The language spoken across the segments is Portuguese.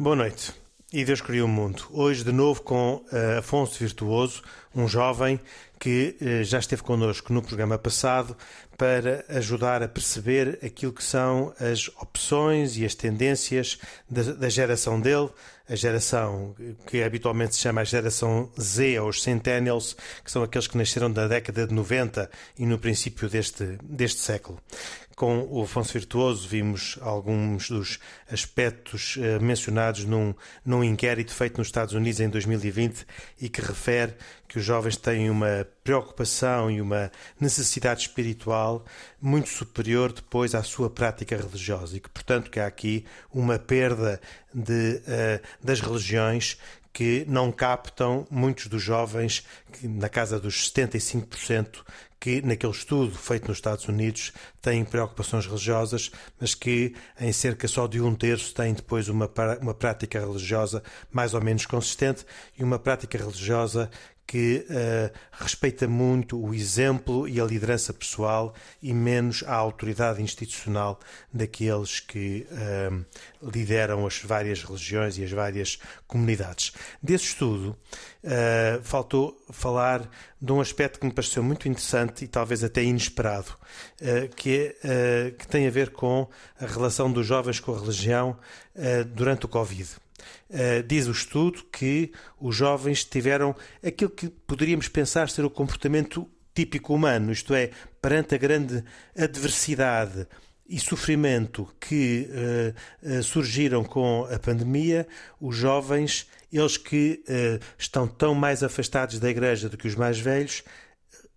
Boa noite. E Deus criou o mundo. Hoje, de novo, com uh, Afonso Virtuoso, um jovem que uh, já esteve connosco no programa passado para ajudar a perceber aquilo que são as opções e as tendências da, da geração dele, a geração que habitualmente se chama a geração Z, ou os Centennials, que são aqueles que nasceram da década de 90 e no princípio deste, deste século. Com o Afonso Virtuoso vimos alguns dos aspectos uh, mencionados num, num inquérito feito nos Estados Unidos em 2020 e que refere que os jovens têm uma preocupação e uma necessidade espiritual muito superior depois à sua prática religiosa e que, portanto, que há aqui uma perda de, uh, das religiões que não captam muitos dos jovens, na casa dos 75%, que naquele estudo feito nos Estados Unidos têm preocupações religiosas, mas que em cerca só de um terço têm depois uma, uma prática religiosa mais ou menos consistente e uma prática religiosa que uh, respeita muito o exemplo e a liderança pessoal e menos a autoridade institucional daqueles que uh, lideram as várias religiões e as várias comunidades. Desse estudo, uh, faltou falar de um aspecto que me pareceu muito interessante e talvez até inesperado, que, é, que tem a ver com a relação dos jovens com a religião durante o Covid. Uh, diz o estudo que os jovens tiveram aquilo que poderíamos pensar ser o comportamento típico humano, isto é, perante a grande adversidade e sofrimento que uh, uh, surgiram com a pandemia, os jovens, eles que estão tão mais afastados da igreja do que os mais velhos,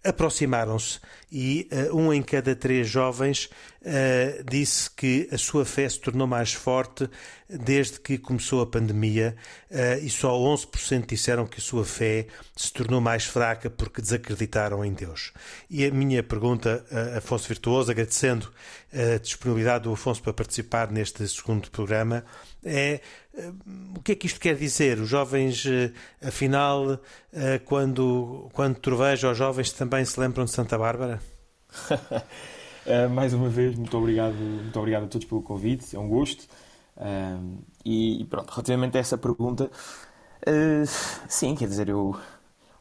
aproximaram-se. E uh, um em cada três jovens uh, disse que a sua fé se tornou mais forte desde que começou a pandemia uh, e só 11% disseram que a sua fé se tornou mais fraca porque desacreditaram em Deus. E a minha pergunta, Afonso Virtuoso, agradecendo a disponibilidade do Afonso para participar neste segundo programa, é o que é que isto quer dizer? Os jovens, afinal, quando, quando troveja os jovens também se lembram de Santa Bárbara? uh, mais uma vez, muito obrigado, muito obrigado a todos pelo convite, é um gosto. Uh, e, pronto, relativamente a essa pergunta, uh, sim, quer dizer, eu,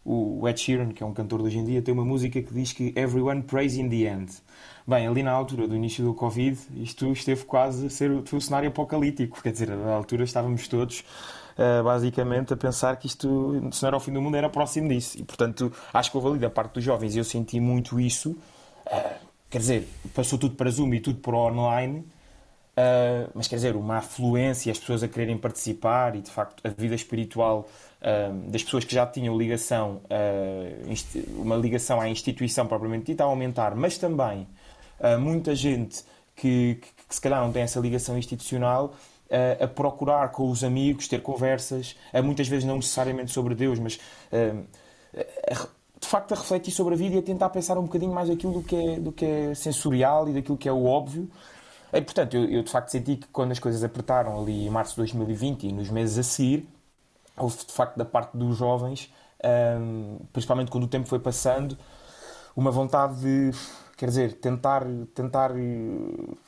o Ed Sheeran, que é um cantor de hoje em dia, tem uma música que diz que Everyone prays in the end. Bem, ali na altura do início do Covid, isto esteve quase a ser um cenário apocalíptico, quer dizer, à altura estávamos todos basicamente a pensar que isto, se não era o fim do mundo, era próximo disso. E portanto, acho que houve ali da parte dos jovens, eu senti muito isso. Quer dizer, passou tudo para Zoom e tudo para online. Uh, mas quer dizer, uma afluência, as pessoas a quererem participar e de facto a vida espiritual uh, das pessoas que já tinham ligação, uh, uma ligação à instituição propriamente dita, a aumentar, mas também muita gente que, que, que, se calhar não tem essa ligação institucional a procurar com os amigos, ter conversas, muitas vezes não necessariamente sobre Deus, mas de facto a refletir sobre a vida e a tentar pensar um bocadinho mais aquilo do que é, do que é sensorial e daquilo que é o óbvio. E, portanto, eu, eu, de facto senti que quando as coisas apertaram ali em março de 2020 e nos meses a seguir, houve de facto da parte dos jovens, um, principalmente quando o tempo foi passando, uma vontade de, quer dizer, tentar, tentar uh,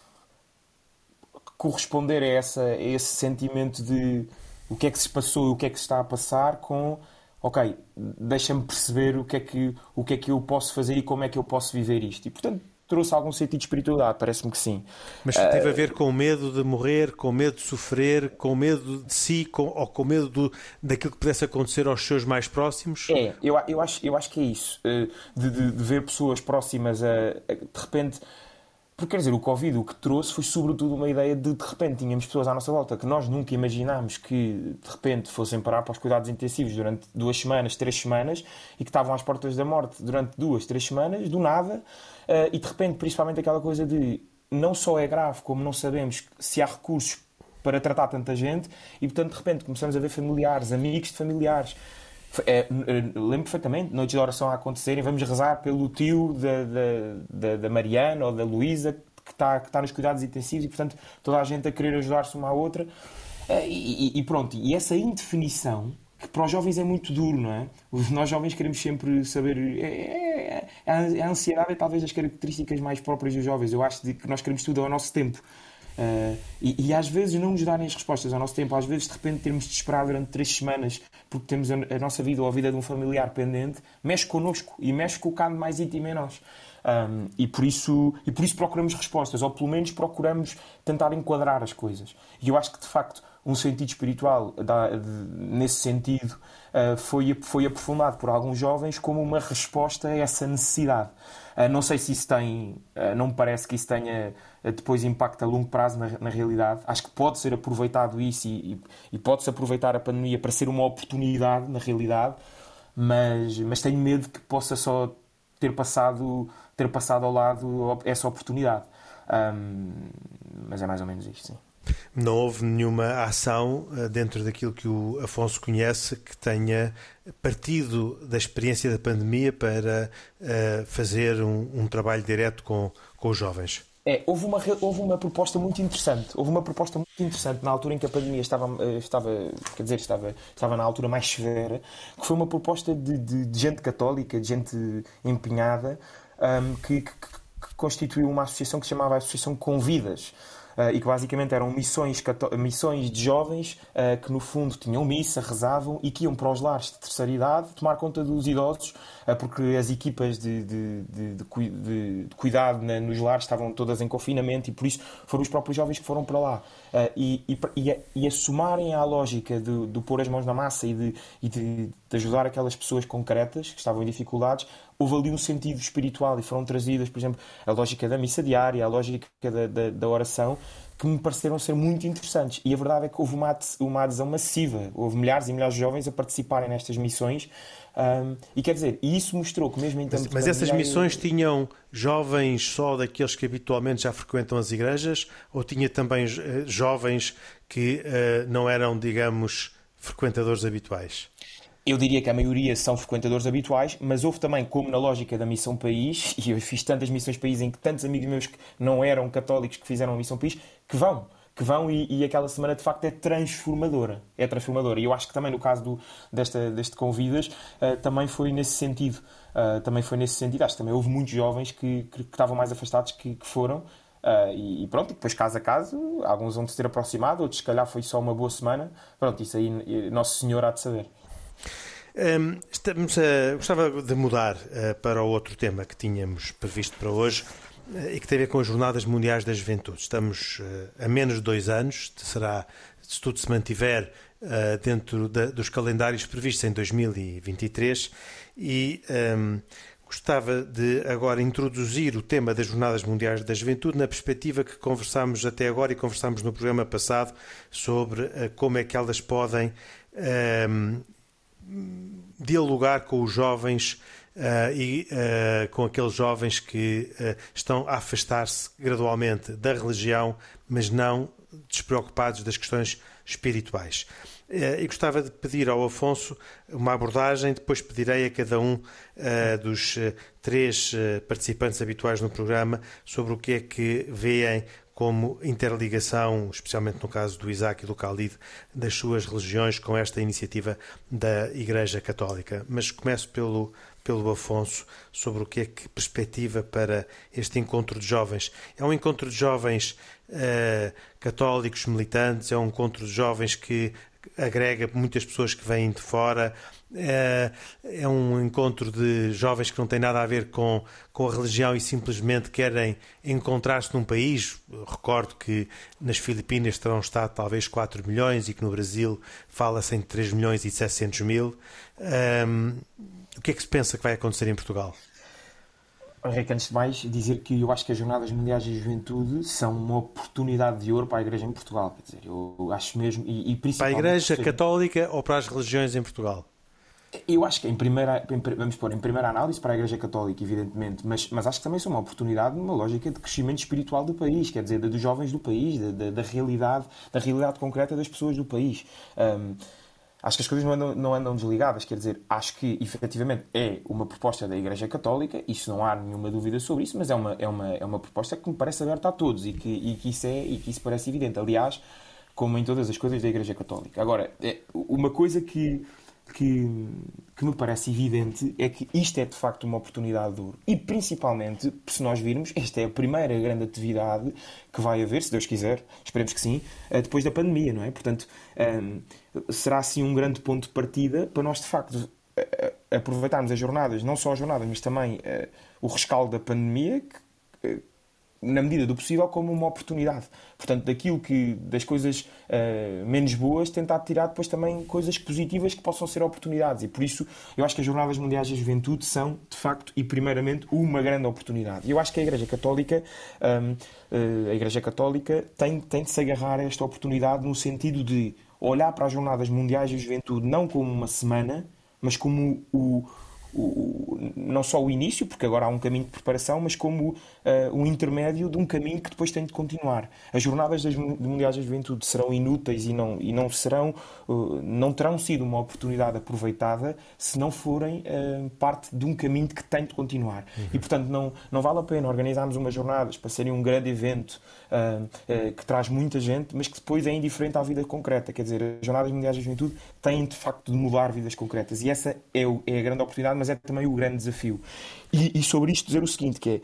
corresponder a, essa, a esse sentimento de o que é que se passou e o que é que se está a passar com ok, deixa-me perceber o que, é que, o que é que eu posso fazer e como é que eu posso viver isto. E, portanto, trouxe algum sentido de espiritualidade, parece-me que sim. Mas uh, teve a ver com o medo de morrer, com o medo de sofrer, com o medo de si, com, ou com o medo do, daquilo que pudesse acontecer aos seus mais próximos? É, eu, eu, acho, eu acho que é isso. Uh, de, de, de, ver pessoas próximas a, a de repente porque quer dizer, o Covid o que trouxe foi sobretudo uma ideia de de repente tínhamos pessoas à nossa volta que nós nunca imaginámos que de repente fossem parar para os cuidados intensivos durante duas semanas, três semanas e que estavam às portas da morte durante duas, três semanas, do nada, uh, e de repente, principalmente aquela coisa de não só é grave, como não sabemos se há recursos para tratar tanta gente e, portanto, de repente começamos a ver familiares, amigos de familiares. É, lembro perfeitamente, noites de oração a acontecerem, vamos rezar pelo tio da, da, Mariana ou da Luísa que está, que está nos cuidados intensivos e, portanto, toda a gente a querer ajudar-se uma à outra. É, e, e, pronto, e essa indefinição que para os jovens é muito duro, não é? Nós jovens queremos sempre saber. É, é, é, a ansiedade é talvez das características mais próprias dos jovens. Eu acho que nós queremos tudo ao nosso tempo. Uh, e, e, às vezes não nos darem as respostas ao nosso tempo, às vezes de repente termos de esperar durante três semanas porque temos a, a nossa vida ou a vida de um familiar pendente, mexe connosco e mexe com o cano mais íntimo em nós. Um, e, por isso, e por isso procuramos respostas, ou pelo menos procuramos tentar enquadrar as coisas. E eu acho que de facto um sentido espiritual da, de, nesse sentido uh, foi, foi aprofundado por alguns jovens como uma resposta a essa necessidade. Uh, não sei se isso tem, uh, não me parece que isso tenha depois impacto a longo prazo na, na realidade. Acho que pode ser aproveitado isso e, e, e pode-se aproveitar a pandemia para ser uma oportunidade na realidade, mas, mas tenho medo que possa só ter passado, ter passado ao lado essa oportunidade. Um, mas é mais ou menos isto, sim. Não houve nenhuma ação eh, dentro daquilo que o Afonso conhece que tenha partido da experiência da pandemia para uh, fazer um, um, trabalho direto com, com os jovens? É, houve uma, houve uma proposta muito interessante. Houve uma proposta muito interessante na altura em que a pandemia estava, eh, estava quer dizer, estava, estava na altura mais severa, que foi uma proposta de, de, de gente católica, de gente empenhada, um, que, que, que constituiu uma associação que se chamava Associação Convidas. Uh, e que basicamente eram missões, missões de jovens uh, que no fundo tinham missa, rezavam e que iam para os lares de terceira idade tomar conta dos idosos, uh, porque as equipas de, de, de, de cuidado na, nos lares estavam todas em confinamento e por isso foram os próprios jovens que foram para lá. E, e, e, a somarem à lógica do, do pôr as mãos na massa e, de, e de, de ajudar aquelas pessoas concretas que estavam em dificuldades, houve ali um sentido espiritual e foram trazidas, por exemplo, a lógica da missa diária, a lógica da, da, da oração, que me pareceram ser muito interessantes. E a verdade é que houve uma, uma adesão massiva. Houve milhares e milhares de jovens a participarem nestas missões. Um, e quer dizer, isso mostrou que mesmo em termos Mas, mas essas missões tinham jovens só daqueles que habitualmente já frequentam as igrejas? Ou tinha também uh, jovens que uh, não eram, digamos, frequentadores habituais? Eu diria que a maioria são frequentadores habituais, mas houve também, como na lógica da Missão País, e eu fiz tantas missões país em que tantos amigos meus que não eram católicos que fizeram a Missão País, que vão. Que vão e, e aquela semana de facto é transformadora. É transformadora. E eu acho que também no caso do, desta, deste Convidas, uh, também foi nesse sentido. Uh, também foi nesse sentido. Acho que também houve muitos jovens que, que, que estavam mais afastados que, que foram. Uh, e, e, pronto, depois caso a caso, alguns vão se ter aproximado, outros se calhar foi só uma boa semana. Pronto, isso aí Nosso Senhor há de saber. Um, estamos a, gostava de mudar uh, para o outro tema que tínhamos previsto para hoje uh, e que tem a ver com as Jornadas Mundiais da Juventude. Estamos uh, a menos de dois anos, será, se tudo se mantiver dentro da, dos calendários previstos em 2023 e um, gostava de agora introduzir o tema das Jornadas Mundiais da Juventude na perspectiva que conversámos até agora e conversámos no programa passado sobre como é que elas podem um, dialogar com os jovens uh, e uh, com aqueles jovens que uh, estão a afastar-se gradualmente da religião, mas não despreocupados das questões espirituais. E gostava de pedir ao Afonso uma abordagem, depois pedirei a cada um dos três participantes habituais no programa sobre o que é que veem como interligação, especialmente no caso do Isaac e do Khalid, das suas religiões com esta iniciativa da Igreja Católica. Mas começo pelo, pelo Afonso sobre o que é que perspectiva para este encontro de jovens. É um encontro de jovens uh, católicos militantes, é um encontro de jovens que agrega muitas pessoas que vêm de fora, é, é, um encontro de jovens que não tem nada a ver com, com a religião e simplesmente querem encontrar-se num país. recordo que nas Filipinas terão estado talvez 4 milhões e que no Brasil fala-se em 3 milhões e 700 mil. Um, o que é que se pensa que vai acontecer em Portugal? Henrique, antes de mais, dizer que eu acho que as Jornadas Mundiais de Juventude são uma oportunidade de ouro para a Igreja em Portugal. Quer dizer, eu acho mesmo. E, e para a Igreja Católica ou para as religiões em Portugal? Eu acho que em primeira, vamos pôr em primeira análise para a Igreja Católica, evidentemente, mas, mas acho que também são uma oportunidade numa lógica de crescimento espiritual do país, quer dizer, dos jovens do país, da, da realidade, da realidade concreta das pessoas do país. Um, acho que as coisas não andam, não andam desligadas, quer dizer, acho que efetivamente é uma proposta da Igreja Católica, isso não há nenhuma dúvida sobre isso, mas é uma, é uma, é uma proposta que me parece aberta a todos e que, e que, isso, é, e que isso parece evidente. Aliás, como em todas as coisas da Igreja Católica. Agora, é uma coisa que que, que me parece evidente é que isto é de facto uma oportunidade de ouro. E principalmente, se nós virmos, esta é a primeira grande atividade que vai haver, se Deus quiser, esperemos que sim, eh, depois da pandemia, não é? Portanto, um, ehm, será assim um grande ponto de partida para nós de facto aproveitarmos as jornadas, não só as jornadas, mas também uh, o rescaldo da pandemia, que, na medida do possível, como uma oportunidade. Portanto, daquilo que, das coisas uh, menos boas, tentar tirar depois também coisas positivas que possam ser oportunidades. E por isso, eu acho que as Jornadas Mundiais da Juventude são, de facto, e primeiramente, uma grande oportunidade. Eu acho que a Igreja Católica, um, ehm, uh, eh, a Igreja Católica tem, tem de se agarrar a esta oportunidade no sentido de olhar para as Jornadas Mundiais da Juventude não como uma semana, mas como o, o, não só o início, porque agora há um caminho de preparação, mas como uh, um intermédio de um caminho que depois tem de continuar. As jornadas das Mundiais da Juventude serão inúteis e não, e não serão, uh, não terão sido uma oportunidade aproveitada se não forem uh, parte de um caminho que tem de continuar. Uhum. E, portanto, não, não vale a pena organizarmos umas jornadas para serem um grande evento que traz muita gente, mas que depois é indiferente à vida concreta. Quer dizer, as Jornadas Mundiais da Juventude têm, de facto, de mudar vidas concretas. E essa é, o, é a grande oportunidade, mas é também o grande desafio. E, e sobre isto dizer o seguinte, que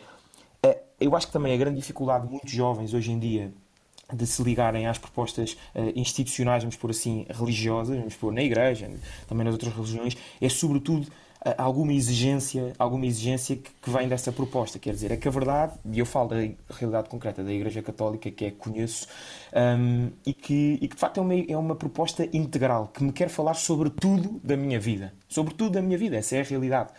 é, é, eu acho que também a grande dificuldade de muitos jovens hoje em dia de se ligarem às propostas uh, institucionais, vamos por assim, religiosas, vamos por na igreja, também nas outras religiões, é sobretudo alguma exigência, alguma exigência que, que, vem dessa proposta. Quer dizer, é que a verdade, e eu falo da realidade concreta da Igreja Católica, que é conheço, um, e, que, e que de facto é uma, é uma proposta integral, que me quer falar sobre tudo da minha vida. Sobre tudo da minha vida, essa é a realidade.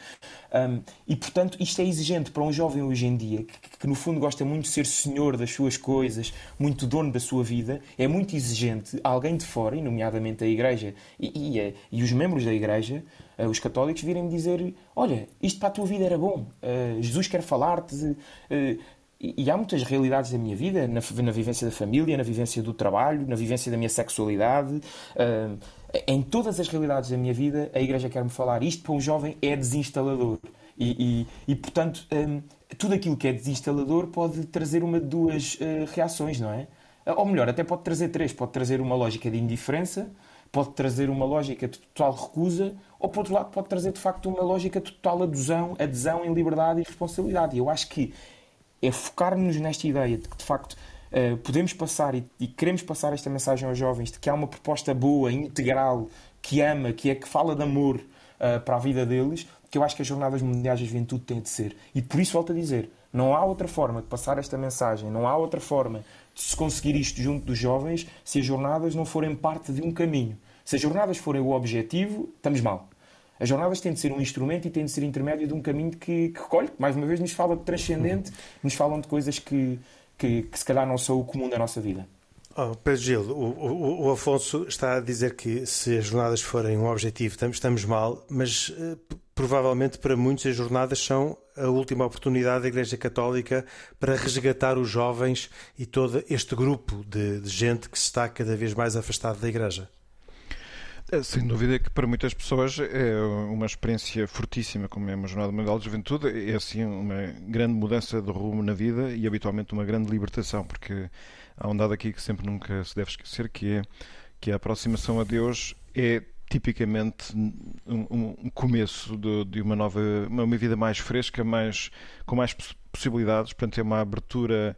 Um, e portanto, isto é exigente para um jovem hoje em dia, que, que, no fundo gosta muito de ser senhor das suas coisas, muito dono da sua vida, é muito exigente alguém de fora, e nomeadamente a Igreja e, e, e os membros da Igreja uh, os católicos virem-me dizer: Olha, isto para a tua vida era bom, uh, Jesus quer falar-te. Uh, e há muitas realidades da minha vida, na, na, vivência da família, na vivência do trabalho, na vivência da minha sexualidade. em todas as realidades da minha vida, a Igreja quer-me falar. Isto para um jovem é desinstalador. E, e, e portanto, um, tudo aquilo que é desinstalador pode trazer uma de duas uh, reações, não é? Ou melhor, até pode trazer três. Pode trazer uma lógica de indiferença, pode trazer uma lógica de total recusa, ou por outro lado pode trazer de facto uma lógica de total adesão, adesão em liberdade e responsabilidade. E eu acho que é focar-nos nesta ideia de que de facto uh, podemos passar e, e, queremos passar esta mensagem aos jovens de que há uma proposta boa, integral, que ama, que é que fala de amor uh, para a vida deles, que eu acho que as Jornadas Mundiais da Juventude têm de ser. E por isso volto a dizer, não há outra forma de passar esta mensagem, não há outra forma de se conseguir isto junto dos jovens se as jornadas não forem parte de um caminho. Se as jornadas forem o objetivo, estamos mal. As jornadas têm de ser um instrumento e têm de ser intermédio de um caminho que, que recolhe, mais uma vez, nos fala de transcendente, nos falam de coisas que, que, que se calhar não são o comum da nossa vida. Oh, Pedro Gil, o, o, o, Afonso está a dizer que se as jornadas forem um objetivo, estamos, estamos mal, mas uh, provavelmente para muitos as jornadas são a última oportunidade da Igreja Católica para resgatar os jovens e todo este grupo de, de gente que se está cada vez mais afastado da Igreja. É, sem dúvida que para muitas pessoas é uma experiência fortíssima, como é uma Jornada Mundial de Juventude, é assim uma grande mudança de rumo na vida e habitualmente uma grande libertação, porque há um dado aqui que sempre nunca se deve esquecer, que é que a aproximação a Deus é tipicamente um, um começo de, de, uma nova, uma vida mais fresca, mais, com mais possibilidades, portanto é uma abertura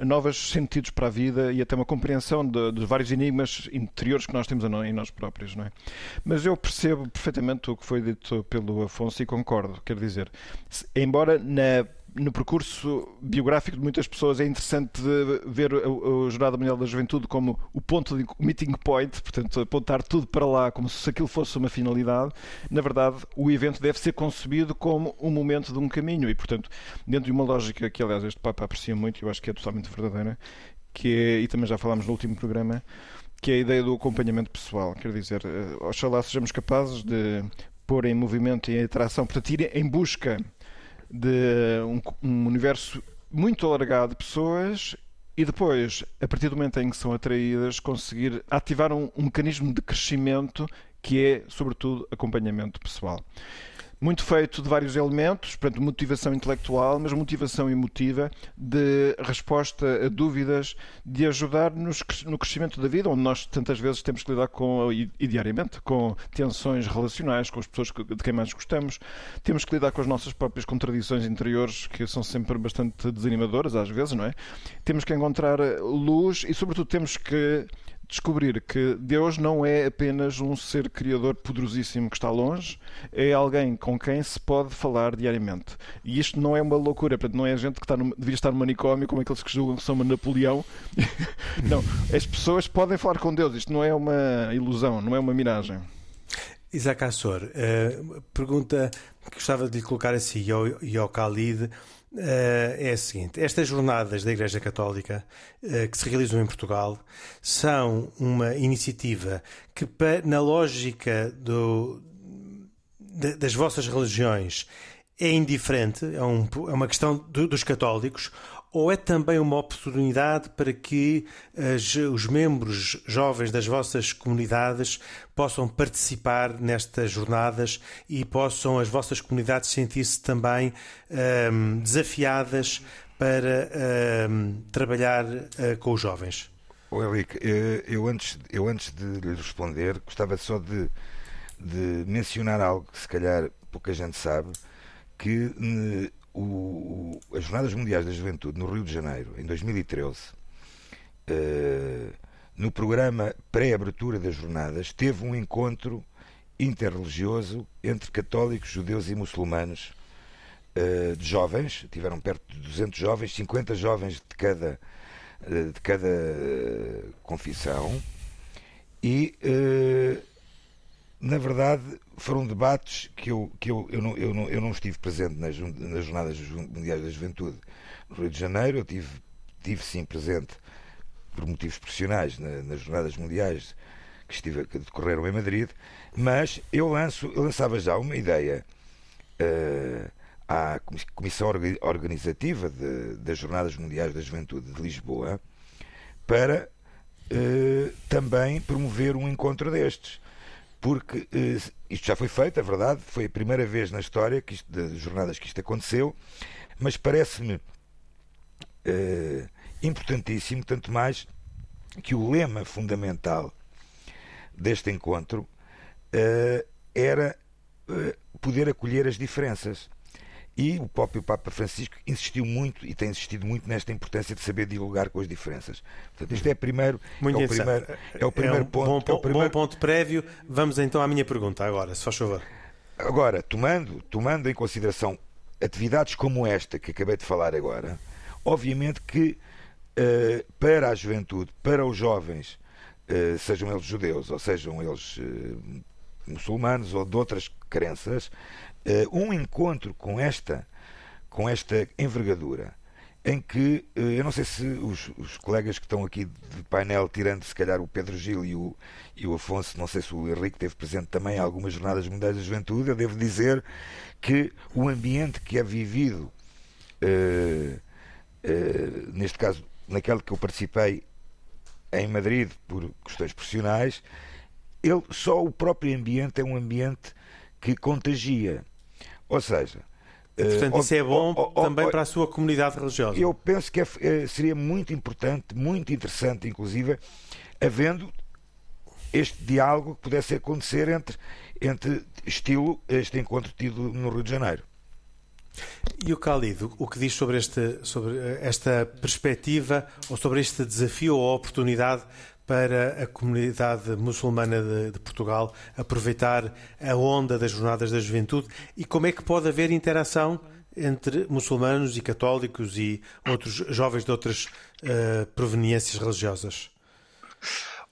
a novos sentidos para a vida e até uma compreensão de, de, vários enigmas interiores que nós temos em nós próprios, não é? Mas eu percebo perfeitamente o que foi dito pelo Afonso e concordo, quer dizer, embora na no percurso biográfico de muitas pessoas é interessante ver a, Jornada Mundial da Juventude como o ponto de o meeting point, portanto, apontar tudo para lá como se aquilo fosse uma finalidade. Na verdade, o evento deve ser concebido como um momento de um caminho e, portanto, dentro de uma lógica que, aliás, este Papa aprecia muito e eu acho que é totalmente verdadeira, que é, e também já falámos no último programa, que é a ideia do acompanhamento pessoal. Quer dizer, oxalá sejamos capazes de pôr em movimento e em atração, portanto, ir em busca de um, um universo muito alargado de pessoas e depois, a partir do momento em que são atraídas, conseguir ativar um, um mecanismo de crescimento que é, sobretudo, acompanhamento pessoal muito feito de vários elementos, portanto, motivação intelectual, mas motivação emotiva, de resposta a dúvidas, de ajudar nos, no crescimento da vida, onde nós tantas vezes temos que lidar com, e, diariamente, com tensões relacionais, com as pessoas de quem mais gostamos, temos que lidar com as nossas próprias contradições interiores, que são sempre bastante desanimadoras, às vezes, não é? Temos que encontrar luz e, sobretudo, temos que descobrir que Deus não é apenas um ser criador poderosíssimo que está longe, é alguém com quem se pode falar diariamente. E isto não é uma loucura, portanto, não é a gente que está no, devia estar no manicômio, como aqueles que julgam que são uma Napoleão. não, as pessoas podem falar com Deus, isto não é uma ilusão, não é uma miragem. Isaac Assor, uh, pergunta que gostava de lhe colocar assim e ao, e ao Khalid é a seguinte: estas jornadas da Igreja Católica uh, que se realizam em Portugal são uma iniciativa que, na lógica do, das vossas religiões, é indiferente, é, um, é uma questão do, dos católicos, ou é também uma oportunidade para que as, os membros jovens das vossas comunidades possam participar nestas jornadas e possam as vossas comunidades sentir-se também um, desafiadas para um, trabalhar uh, com os jovens? O Elic, eh, eu antes, eu antes de lhe responder, gostava só de, de mencionar algo que se calhar pouca gente sabe, que o, as Jornadas Mundiais da Juventude no Rio de Janeiro, em 2013, uh, eh, no programa pré-abertura das jornadas, teve um encontro interreligioso entre católicos, judeus e muçulmanos uh, de jovens, tiveram perto de 200 jovens, 50 jovens de cada, uh, de cada confissão, e na verdade, foram debates que eu, que eu, eu, não, eu, não, eu não estive presente nas, nas Jornadas Mundiais da Juventude no Rio de Janeiro, eu tive, tive sim presente por motivos profissionais na, nas Jornadas Mundiais que, estive, que decorreram em Madrid, mas eu, lanço, eu lançava já uma ideia uh, à Comissão Organizativa de, das Jornadas Mundiais da Juventude de Lisboa para uh, também promover um encontro destes porque eh, isto já foi feito, é verdade, foi a primeira vez na história que isto, de jornadas que isto aconteceu, mas parece-me eh, importantíssimo, tanto mais que o lema fundamental deste encontro eh, era poder acolher as diferenças. E o próprio Papa Francisco insistiu muito e tem insistido muito nesta importância de saber dialogar com as diferenças. Portanto, isto é, primeiro, muito é, o primeiro, é o primeiro é um ponto. Bom, é o primeiro... bom ponto prévio. Vamos então à minha pergunta agora, se faz favor. Agora, tomando, tomando em consideração atividades como esta que acabei de falar agora, obviamente que uh, para a juventude, para os jovens, uh, sejam eles judeus ou sejam eles uh, muçulmanos ou de outras crenças, um encontro com esta, com esta envergadura, em que uh, eu não sei se os, os, colegas que estão aqui de painel, tirando se calhar o Pedro Gil e o, e o Afonso, não sei se o Henrique esteve presente também algumas jornadas mundiais da juventude, eu devo dizer que o ambiente que é vivido, uh, neste caso, naquele que eu participei em Madrid por questões profissionais, ele, só o próprio ambiente é um ambiente que contagia. Ou seja. Portanto, uh, isso é bom também para a sua comunidade religiosa. Eu penso que é, é, seria muito importante, muito interessante, inclusive, havendo este diálogo que pudesse acontecer entre, entre estilo este encontro tido no Rio de Janeiro. E o Khalid, o que diz sobre, este, sobre esta perspectiva ou sobre este desafio ou oportunidade para a comunidade muçulmana de, de, Portugal aproveitar a onda das Jornadas da Juventude e como é que pode haver interação entre muçulmanos e católicos e outros jovens de outras uh, proveniências religiosas?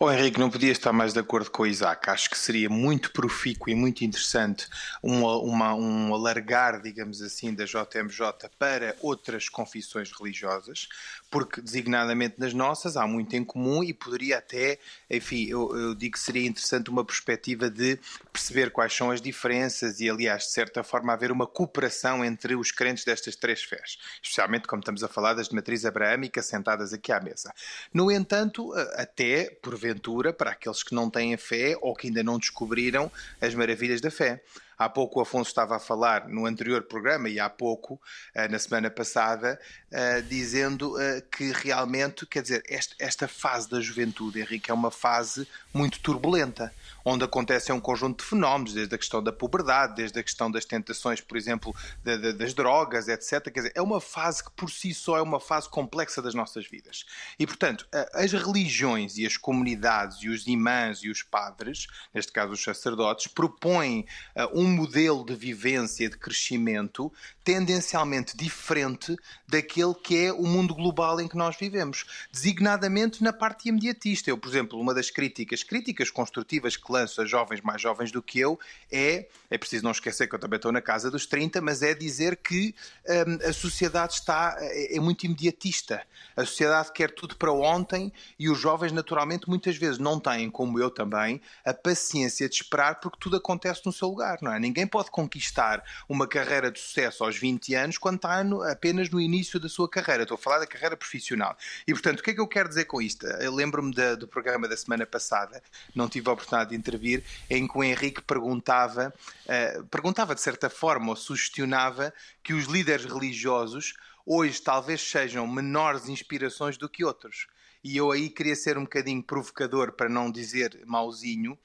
Oh, Henrique, não podia estar mais de acordo com o Isaac. Acho que seria muito profícuo e muito interessante um, uma, um alargar, digamos assim, da JMJ para outras confissões religiosas, porque designadamente nas nossas há muito em comum e poderia até, enfim, eu, eu digo que seria interessante uma perspectiva de perceber quais são as diferenças e, aliás, de certa forma, haver uma cooperação entre os crentes destas três fés, especialmente como estamos a falar das de matriz abraâmica sentadas aqui à mesa. No entanto, até por porventura, para aqueles que não têm fé ou que ainda não descobriram as maravilhas da fé. Há pouco o Afonso estava a falar no anterior programa e há pouco, eh, na semana passada, eh, dizendo eh, que realmente, quer dizer, esta fase da juventude, Henrique, é uma fase muito turbulenta onde acontecem um conjunto de fenómenos, desde a questão da puberdade, desde a questão das tentações, por exemplo, de, de, das drogas, etc. Quer dizer, é uma fase que por si só é uma fase complexa das nossas vidas. E, portanto, as religiões e as comunidades e os imãs e os padres, neste caso os sacerdotes, propõem um modelo de vivência, de crescimento, tendencialmente diferente daquele que é o mundo global em que nós vivemos, designadamente na parte imediatista. Eu, por exemplo, uma das críticas, críticas construtivas que lanço a jovens mais jovens do que eu, é, é preciso não esquecer que eu também estou na casa dos 30, mas é dizer que hum, a sociedade está, é, é muito imediatista. A sociedade quer tudo para ontem e os jovens, naturalmente, muitas vezes não têm, como eu também, a paciência de esperar porque tudo acontece no seu lugar, não é? Ninguém pode conquistar uma carreira de sucesso aos aos 20 anos, quando está no, apenas no início da sua carreira. Estou a falar da carreira profissional. E, portanto, o que é que eu quero dizer com isto? Lembro-me do programa da semana passada, não tive a oportunidade de intervir, em que o Henrique perguntava, uh, perguntava de certa forma, ou sugestionava, que os líderes religiosos hoje talvez sejam menores inspirações do que outros. E eu aí queria ser um bocadinho provocador, para não dizer mauzinho,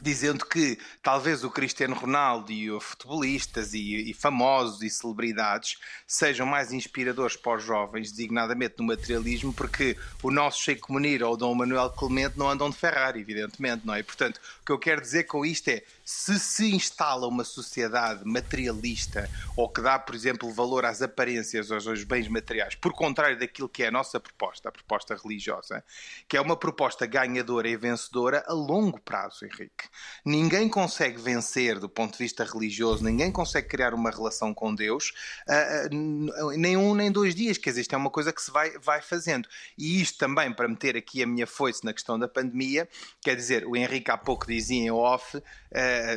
dizendo que talvez o Cristiano Ronaldo e os futebolistas e, e, famosos e celebridades sejam mais inspiradores para os jovens, designadamente no materialismo, porque o nosso Sheikh Munir ou o Dom Manuel Clemente não andam de Ferrari, evidentemente, não é? Portanto, o que eu quero dizer com isto é, se se instala uma sociedade materialista ou que dá, por exemplo, valor às aparências, aos, aos bens materiais, por contrário daquilo que é a nossa proposta, a proposta religiosa, que é uma proposta ganhadora e vencedora a longo prazo, Henrique. Ninguém consegue vencer do ponto de vista religioso, ninguém consegue criar uma relação com Deus uh, nem um nem dois dias, quer dizer, isto é uma coisa que se vai, vai fazendo. E isto também, para meter aqui a minha foice na questão da pandemia, quer dizer, o Henrique há pouco dizia em off, uh,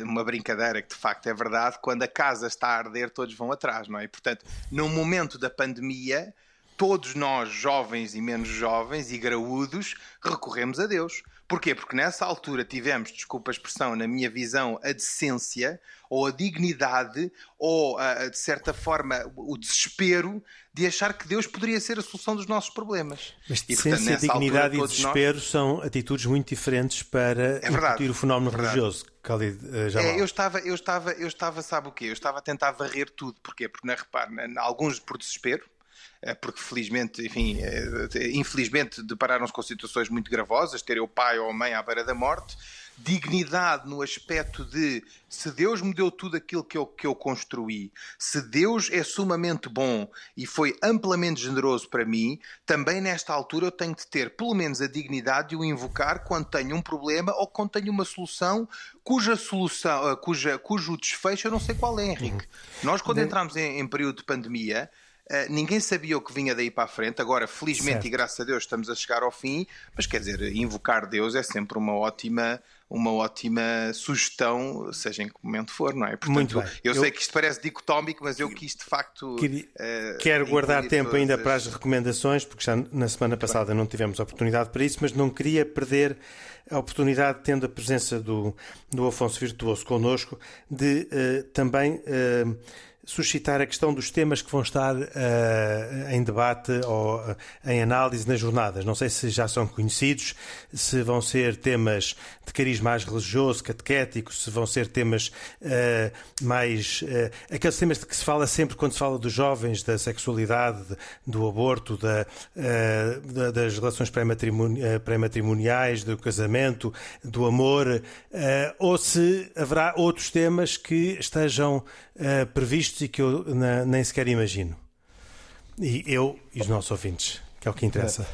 uma brincadeira que de facto é verdade, quando a casa está a arder, todos vão atrás, não é? E, portanto, no momento da pandemia, todos nós, jovens e menos jovens e graúdos, recorremos a Deus. Porquê? Porque nessa altura tivemos, desculpa a expressão, na minha visão, a decência ou a dignidade ou, de certa forma, o desespero de achar que Deus poderia ser a solução dos nossos problemas. Mas decência, e, dignidade altura, e desespero nós... são atitudes muito diferentes para é verdade, o fenómeno é religioso. Khalid, uh, é, eu estava, eu estava, eu estava, sabe o quê? Eu estava a tentar varrer tudo. Porquê? Porque, na, repare, alguns por desespero, porque felizmente, enfim, é, infelizmente depararam-se com situações muito gravosas, ter o pai ou a mãe à beira da morte, dignidade no aspecto de se Deus me deu tudo aquilo que eu, que eu construí, se Deus é sumamente bom e foi amplamente generoso para mim, também nesta altura eu tenho de ter pelo menos a dignidade de o invocar quando tenho um problema ou quando tenho uma solução cuja solução, eh, cuja, cujo desfecho eu não sei qual é, Henrique. Uhum. Nós quando entramos em, em período de pandemia, Uh, ninguém sabia o que vinha daí para a frente. Agora, felizmente certo. e graças a Deus, estamos a chegar ao fim. Mas quer dizer, invocar Deus é sempre uma ótima, uma ótima sugestão, seja em que momento for, não é? Portanto, eu, eu, sei que isto parece dicotómico, mas eu quis de facto. Queria... Uh, Quero guardar tempo ainda as... para as recomendações, porque já na semana passada não tivemos oportunidade para isso, mas não queria perder a oportunidade, tendo a presença do, do Afonso Virtuoso connosco, de uh, também. Suscitar a questão dos temas que vão estar uh, em debate ou uh, em análise nas jornadas. Não sei se já são conhecidos, se vão ser temas de cariz mais religioso, catequético, se vão ser temas uh, mais. aqueles temas de que se fala sempre quando se fala dos jovens, da sexualidade, do aborto, da, das relações pré-matrimoniais, do casamento, do amor, ou se haverá outros temas que estejam previstos e que eu nem sequer imagino. E eu e os nossos ouvintes, que é o que interessa.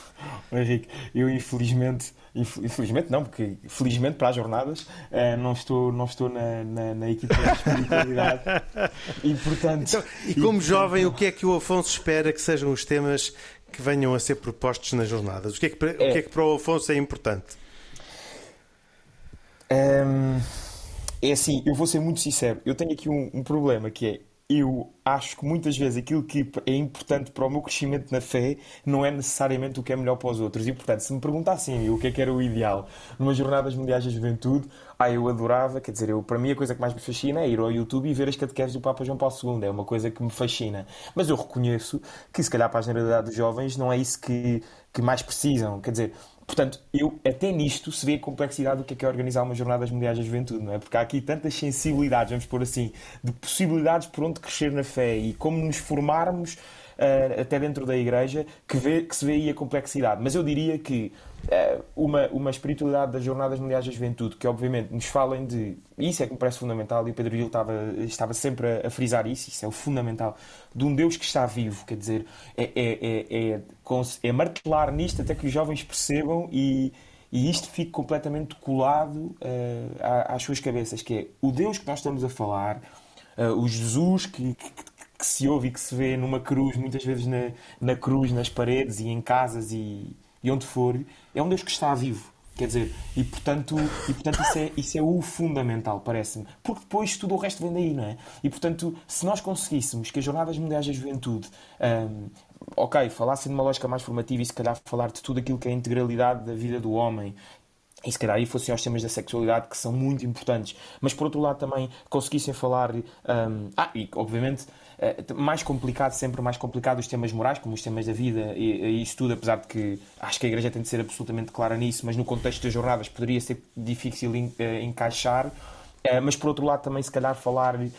Henrique, eu infelizmente Infelizmente não, porque felizmente para as jornadas uh, não estou, não estou na, na, na equipa de espiritualidade. e portanto. Então, e como e, jovem, o que é que o Afonso espera que sejam os temas que venham a ser propostos nas jornadas? O que é que, é, o que, é que para o Afonso é importante? Um, é assim, eu vou ser muito sincero. Eu tenho aqui um, um problema que é eu acho que muitas vezes aquilo que é importante para o meu crescimento na fé não é necessariamente o que é melhor para os outros. E, portanto, se me perguntassem o que é que era o ideal numa Jornadas Mundiais da Juventude, ah, eu adorava, quer dizer, eu, para mim a coisa que mais me fascina é ir ao YouTube e ver as catequeses do Papa João Paulo II. É uma coisa que me fascina. Mas eu reconheço que, se calhar, para a generalidade dos jovens não é isso que, que mais precisam. Quer dizer, Portanto, eu até nisto se vê a complexidade do que é, que é organizar uma Jornadas Mundiais da Juventude, não é? Porque há aqui tantas sensibilidades, vamos pôr assim, de possibilidades por onde crescer na fé e como nos formarmos uh, até dentro da igreja, que, vê, que se vê aí a complexidade. Mas eu diria que uh, uma, uma espiritualidade das Jornadas Mundiais da Juventude, que obviamente nos falem de. Isso é que me parece fundamental, e o Pedro Gil estava, estava sempre a, a, frisar isso, isso é o fundamental, de um Deus que está vivo, quer dizer, é, é, é, é, é martelar nisto até que os jovens percebam e e isto fica completamente colado uh, às suas cabeças, que é o Deus que nós estamos a falar, uh, o Jesus que, que, que se ouve e que se vê numa cruz, muitas vezes na, na cruz, nas paredes e em casas e, e onde for, é um Deus que está vivo. Quer dizer, e portanto, e, portanto isso, é, isso é o fundamental, parece-me. Porque depois tudo o resto vem daí, não é? E portanto, se nós conseguíssemos que as Jornadas Mundiais da Juventude, um, ok, falassem de uma lógica mais formativa e se calhar falar de tudo aquilo que é a integralidade da vida do homem, e se calhar aí fossem aos temas da sexualidade que são muito importantes, mas por outro lado também conseguissem falar. Um, ah, e obviamente mais complicado, sempre mais complicado, os temas morais, como os temas da vida e, e isso tudo, apesar de que acho que a Igreja tem de ser absolutamente clara nisso, mas no contexto das jornadas poderia ser difícil eh, encaixar. Uh, mas por outro lado também se calhar falar um,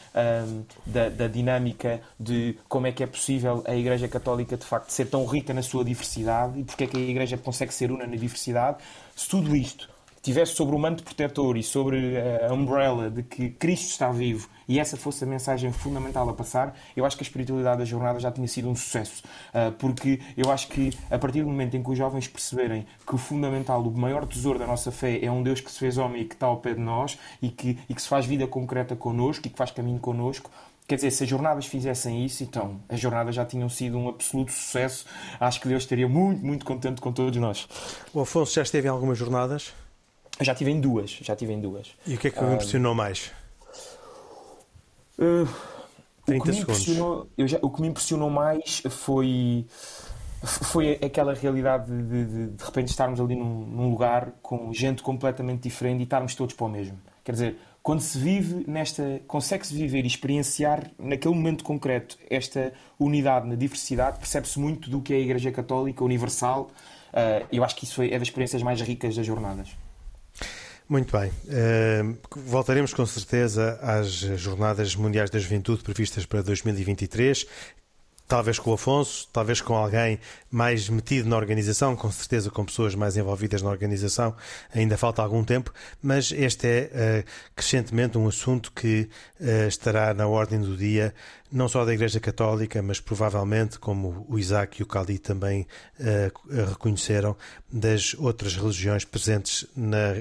da, da, dinâmica de como é que é possível a Igreja Católica de facto ser tão rica na sua diversidade e porque é que a Igreja consegue ser una na diversidade. Se tudo isto tivesse sobre o manto protetor e sobre a umbrella de que Cristo está vivo e essa fosse a mensagem fundamental a passar, eu acho que a espiritualidade da jornada já tinha sido um sucesso. Ah, porque eu acho que a partir do momento em que os jovens perceberem que o fundamental, o maior tesouro da nossa fé é um Deus que se fez homem e que está ao pé de nós e que, e que se faz vida concreta connosco e que faz caminho connosco, Quer dizer, se as jornadas fizessem isso, então as jornadas já tinham sido um absoluto sucesso. Acho que Deus estaria muito, muito contente com todos nós. O Afonso já esteve em algumas jornadas? Já tive em duas, já tive em duas. E o que é que o impressionou mais? Uh, 30 o que segundos. Já, o que me impressionou mais foi foi aquela realidade de, de, de repente estarmos ali num, num, lugar com gente completamente diferente e estarmos todos para o mesmo. Quer dizer, quando se vive nesta. consegue-se viver e experienciar naquele momento concreto esta unidade na diversidade, percebe-se muito do que é a Igreja Católica Universal. Uh, eu acho que isso é das experiências mais ricas das jornadas. Muito bem. Uh, voltaremos com certeza às Jornadas Mundiais da Juventude previstas para 2023 talvez com o Afonso, talvez com alguém mais metido na organização, com certeza com pessoas mais envolvidas na organização, ainda falta algum tempo, mas este é uh, crescentemente um assunto que uh, estará na ordem do dia, não só da Igreja Católica, mas provavelmente, como o Isaac e o Cali também uh, reconheceram, das outras religiões presentes na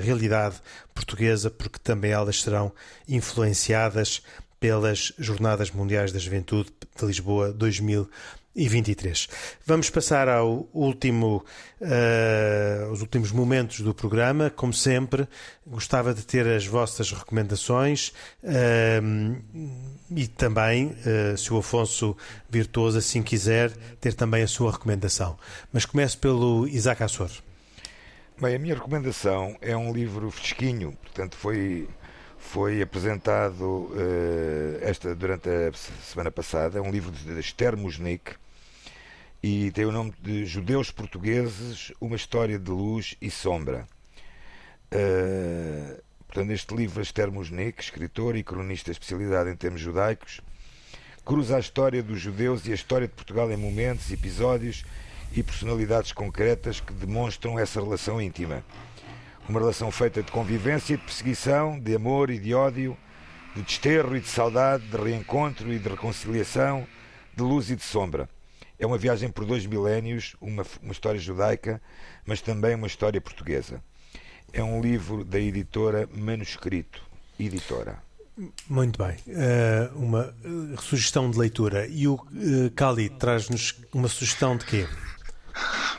realidade portuguesa, porque também elas serão influenciadas pelas Jornadas Mundiais da Juventude de Lisboa 2023. Vamos passar ao último, uh, aos últimos momentos do programa. Como sempre, gostava de ter as vossas recomendações uh, e também, uh, se o Afonso Virtuoso assim quiser, ter também a sua recomendação. Mas começo pelo Isaac Assor. Bem, a minha recomendação é um livro fresquinho, portanto foi foi apresentado uh, esta durante a semana passada, um livro de Esther Musnik e tem o nome de Judeus Portugueses, uma história de luz e sombra. Uh, portanto, este livro, Esther Musnik, escritor e cronista especialidade em termos judaicos, cruza a história dos judeus e a história de Portugal em momentos, episódios e personalidades concretas que demonstram essa relação íntima. Uma relação feita de convivência e de perseguição, de amor e de ódio, de desterro e de saudade, de reencontro e de reconciliação, de luz e de sombra. É uma viagem por dois milénios, uma, uma história judaica, mas também uma história portuguesa. É um livro da editora Manuscrito, editora. Muito bem. Uh, uma uh, sugestão de leitura. E o Cali traz-nos uma sugestão de quê?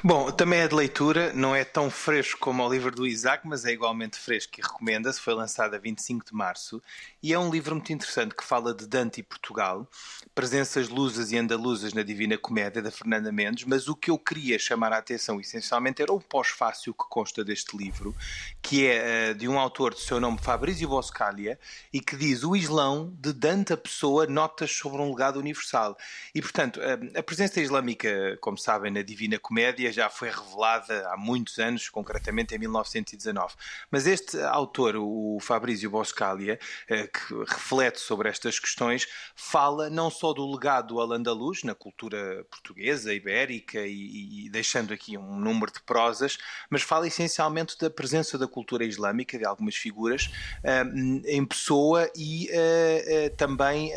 Bom, também é de leitura, não é tão fresco como o livro do Isaac, mas é igualmente fresco e recomenda-se. Foi lançado a 25 de março e é um livro muito interessante que fala de Dante e Portugal, presenças lusas e andaluzas na Divina Comédia da Fernanda Mendes. Mas o que eu queria chamar a atenção essencialmente era o pós-fácil que consta deste livro, que é uh, de um autor de seu nome Fabrizio Boscaglia e que diz o Islão de Dante a Pessoa, notas sobre um legado universal. E portanto, uh, a presença islâmica, como sabem, na Divina Comédia já foi revelada há muitos anos, concretamente em 1919. Mas este autor, o Fabrício Boscaglia, eh, que reflete sobre estas questões, fala não só do legado al-andaluz na cultura portuguesa, ibérica e, e, deixando aqui um número de prosas, mas fala essencialmente da presença da cultura islâmica, de algumas figuras, eh, em pessoa e uh, também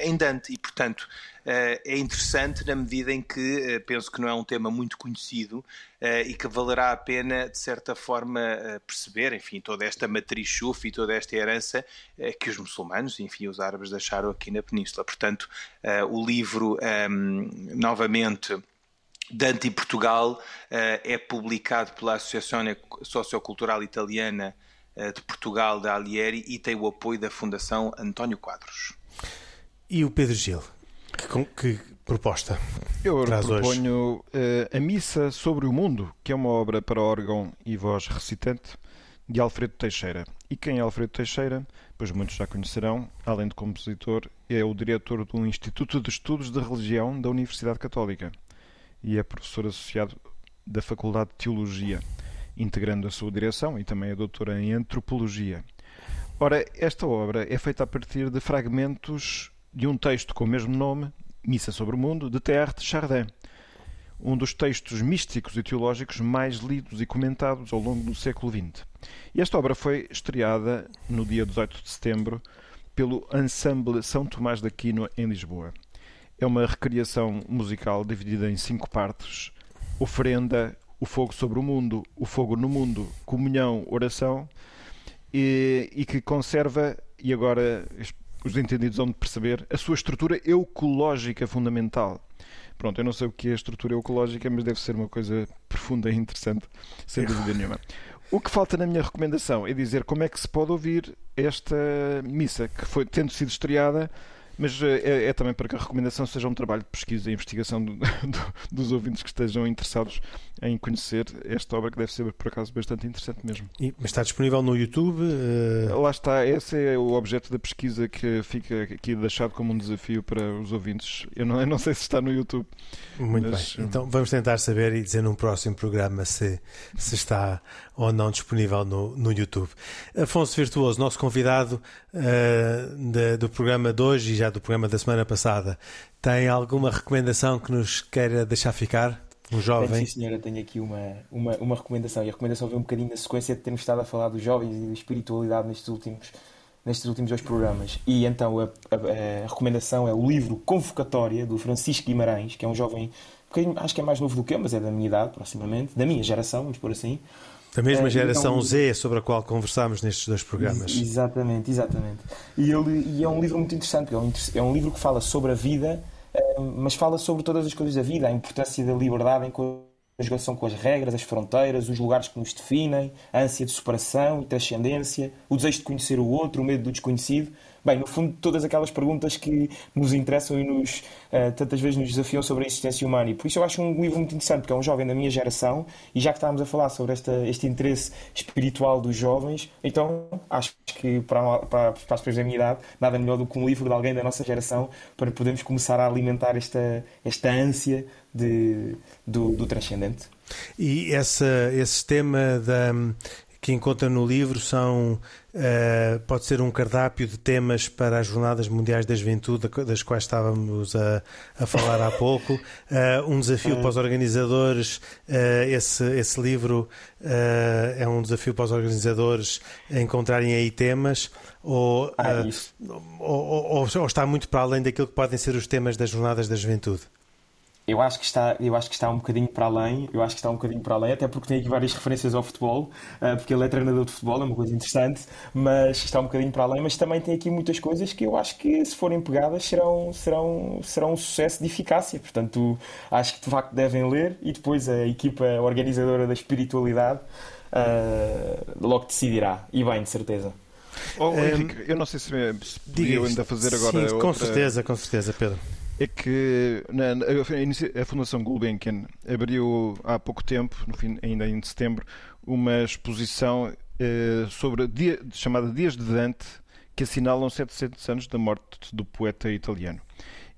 em Dante. E, portanto, eh, é interessante na medida em que eh, penso que não é um tema muito conhecido eh, e que valerá a pena, de certa forma, perceber, enfim, toda esta matriz chufa e toda esta herança que os muçulmanos, enfim, os árabes deixaram aqui na Península. Portanto, o livro, ehm, novamente, Dante e Portugal é publicado pela Associação Sociocultural Italiana de Portugal, da Alieri, e tem o apoio da Fundação António Quadros. E o Pedro Gil? Que, que proposta? Eu proponho uh, A Missa sobre o Mundo, que é uma obra para órgão e voz recitante de Alfredo Teixeira. E quem é Alfredo Teixeira? Pois muitos já conhecerão, além de compositor, é o diretor do Instituto de Estudos de Religião da Universidade Católica e é professor associado da Faculdade de Teologia, integrando a sua direção e também é doutora em Antropologia. Ora, esta obra é feita a partir de fragmentos de um texto com o mesmo nome, Missa sobre o Mundo, de Teilhard de Chardin, um dos textos místicos e teológicos mais lidos e comentados ao longo do século XX. E esta obra foi estreada no dia 18 de setembro pelo Ensemble São Tomás de Aquino em Lisboa. É uma recriação musical dividida em cinco partes: oferenda, o fogo sobre o mundo, o fogo no mundo, comunhão, oração, e, e que conserva, e agora os entendidos vão de perceber a sua estrutura ecológica fundamental. Pronto, eu não sei o que é a estrutura ecológica, mas deve ser uma coisa profunda e interessante, sem dúvida nenhuma. O que falta na minha recomendação é dizer como é que se pode ouvir esta missa, que foi tendo sido estreada mas eh, é, é, também para que a recomendação seja um trabalho de pesquisa e investigação do, do, dos ouvintes que estejam interessados em conhecer esta obra, que deve ser, por acaso, bastante interessante mesmo. E, mas está disponível no YouTube? Uh... Lá está, esse é o objeto da pesquisa que fica aqui deixado como um desafio para os ouvintes. Eu não, eu não sei se está no YouTube. Muito mas... bem, então vamos tentar saber e dizer num próximo programa se, se está ou não disponível no, no YouTube. Afonso Virtuoso, nosso convidado uh, de, do programa de hoje e já do programa da semana passada, tem alguma recomendação que nos queira deixar ficar? Um jovem? Sim, senhora, tenho aqui uma, uma, uma recomendação. E a recomendação vem um bocadinho na sequência de termos estado a falar dos jovens e da espiritualidade nestes últimos, nestes últimos dois programas. E então a, a, a recomendação é o livro Convocatória, do Francisco Guimarães, que é um jovem, acho que é mais novo do que eu, mas é da minha idade, proximamente, da minha geração, vamos por assim. Da mesma é, geração então, Z sobre a qual conversámos nestes dois programas. Exatamente, exatamente. E, ele, e é um livro muito interessante, é um, livro que fala sobre a vida, eh, mas fala sobre todas as coisas da vida, a importância da liberdade em conjugação com as regras, as fronteiras, os lugares que nos definem, a ânsia de superação e transcendência, o desejo de conhecer o outro, o medo do desconhecido. Bem, no fundo, todas aquelas perguntas que nos interessam e nos, uh, tantas vezes nos desafiam sobre a existência humana. E por isso eu acho um livro muito interessante, porque é um jovem da minha geração, e já que estávamos a falar sobre esta, este interesse espiritual dos jovens, então acho que para, para, para as pessoas da minha idade, nada melhor do que um livro de alguém da nossa geração para podermos começar a alimentar esta, esta ânsia de, do, do transcendente. E essa, esse tema da, que encontra no livro são uh, pode ser um cardápio de temas para as Jornadas Mundiais da Juventude, das quais estávamos a, a falar há pouco. Uh, um desafio para os organizadores, uh, esse, esse livro é um desafio para os organizadores encontrarem aí temas. Ou, ah, ou, ou, ou está muito para além daquilo que podem ser os temas das Jornadas da Juventude? Eu acho que está, eu acho que está um bocadinho para além, eu acho que está um bocadinho para além, até porque tem aqui várias referências ao futebol, uh, porque ele é treinador de futebol, é uma coisa interessante, mas está um bocadinho para além, mas também tem aqui muitas coisas que eu acho que se forem pegadas serão, serão, serão um sucesso de eficácia. Portanto, acho que de facto devem ler e depois a equipa organizadora da espiritualidade uh, logo decidirá. E bem, de certeza. Oh, Henrique, eu não sei se, se podia ainda fazer agora. Sim, outra... com certeza, com certeza, Pedro é que na, a, a, Fundação Gulbenkian abriu há pouco tempo, no fim, ainda em setembro, uma exposição eh, sobre dia, chamada Dias de Dante, que assinalam 700 anos da morte do poeta italiano.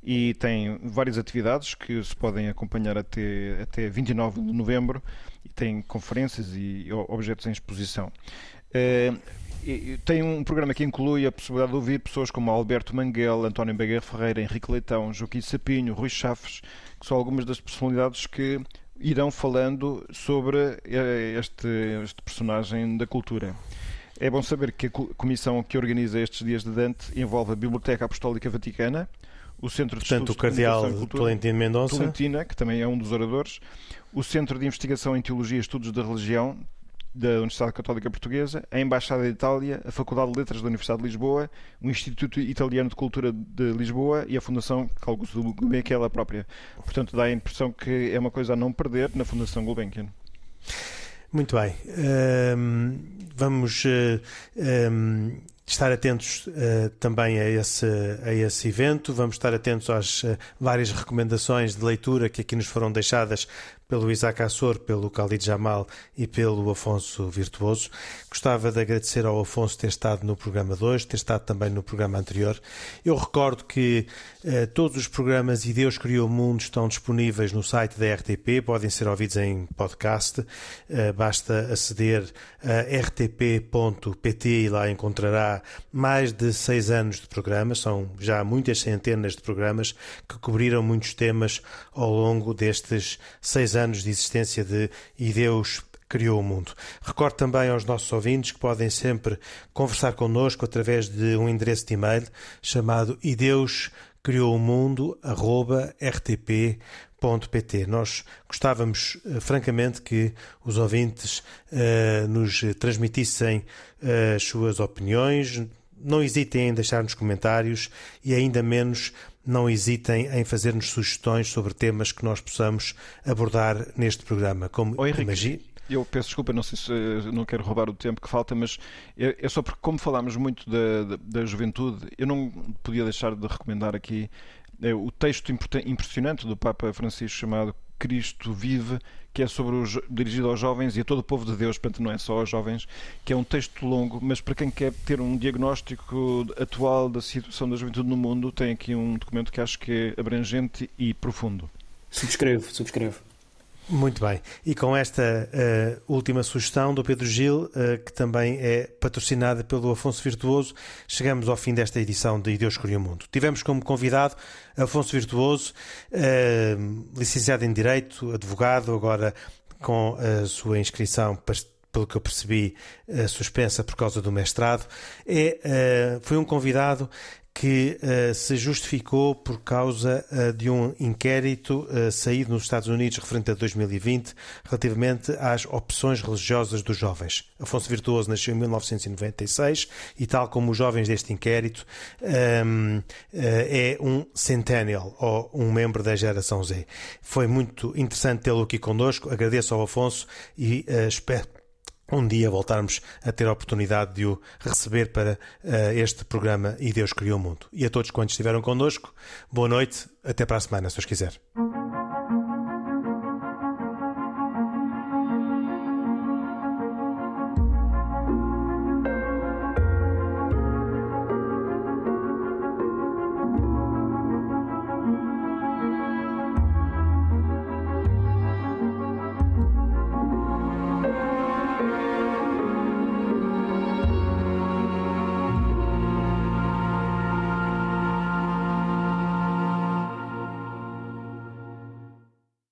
E tem várias atividades que se podem acompanhar até, até 29 de novembro, e tem conferências e objetos em exposição. Tem um programa que inclui a possibilidade de ouvir pessoas como Alberto Manguel, António Beguer Ferreira, Henrique Leitão, Joaquim Sapinho, Rui Chaves, que são algumas das personalidades que irão falando sobre eh, este, este personagem da cultura. É bom saber que a comissão que organiza estes dias de Dante envolve a Biblioteca Apostólica Vaticana, o Centro de Portanto, Estudos o Cardeal Tolentino Mendonça. Tolentina, que também é um dos oradores, o Centro de Investigação em Teologia e Estudos da Religião, da Universidade Católica Portuguesa, a Embaixada de Itália, a Faculdade de Letras da Universidade de Lisboa, o Instituto Italiano de Cultura de Lisboa e a Fundação Gulbenkian própria. Portanto, dá a impressão que é uma coisa a não perder na Fundação Gulbenkian. Muito bem. Vamos um, estar atentos uh, também a esse, a esse evento. Vamos estar atentos às uh, várias recomendações de leitura que aqui nos foram deixadas pelo Isaac Assor, pelo Khalid Jamal e pelo Afonso Virtuoso. Gostava de agradecer ao Afonso ter estado no programa 2, ter estado também no programa anterior. Eu recordo que eh, todos os programas E Deus Criou o Mundo estão disponíveis no site da RTP, podem ser ouvidos em podcast. Eh, basta aceder a rtp.pt e lá encontrará mais de seis anos de programas. São já muitas centenas de programas que cobriram muitos temas ao longo destes seis anos anos de existência de E Deus criou o mundo. Recordo também aos nossos ouvintes que podem sempre conversar connosco através de um endereço de e-mail chamado e Deus criou o mundo rtp.pt. Nós gostávamos, eh, francamente, que os ouvintes uh, nos transmitissem uh, as suas opiniões. Não hesitem em deixar-nos comentários e ainda menos não hesitem em fazer-nos sugestões sobre temas que nós possamos abordar neste programa. Como Oi. Eu peço desculpa, não sei se não quero roubar o tempo que falta, mas é, é só porque, como falámos muito da, da, da, juventude, eu não podia deixar de recomendar aqui é, o texto impressionante do Papa Francisco chamado Cristo Vive, que é sobre os, dirigido aos jovens e a todo o povo de Deus, portanto não é só aos jovens, que é um texto longo, mas para quem quer ter um diagnóstico atual da situação da juventude no mundo, tem aqui um documento que acho que é abrangente e profundo. Subscrevo, subscrevo. Muito bem. E com esta uh, última sugestão do Pedro Gil, uh, que também é patrocinada pelo Afonso Virtuoso, chegamos ao fim desta edição de Deus Escolheu o Mundo. Tivemos como convidado Afonso Virtuoso, uh, licenciado em Direito, advogado, agora com a sua inscrição pelo que eu percebi, suspensa por causa do mestrado. É, foi um convidado que uh, se justificou por causa uh, de um inquérito uh, saído nos Estados Unidos referente a 2020 relativamente às opções religiosas dos jovens. Afonso Virtuoso nasceu em 1996 e, tal como os jovens deste inquérito, um, é um centennial ou um membro da geração Z. Foi muito interessante tê-lo aqui connosco. Agradeço ao Afonso e espero um dia voltarmos a ter a oportunidade de o receber para uh, este programa E Deus Criou o Mundo. E a todos quantos estiveram connosco, boa noite, até para a semana, se os quiser.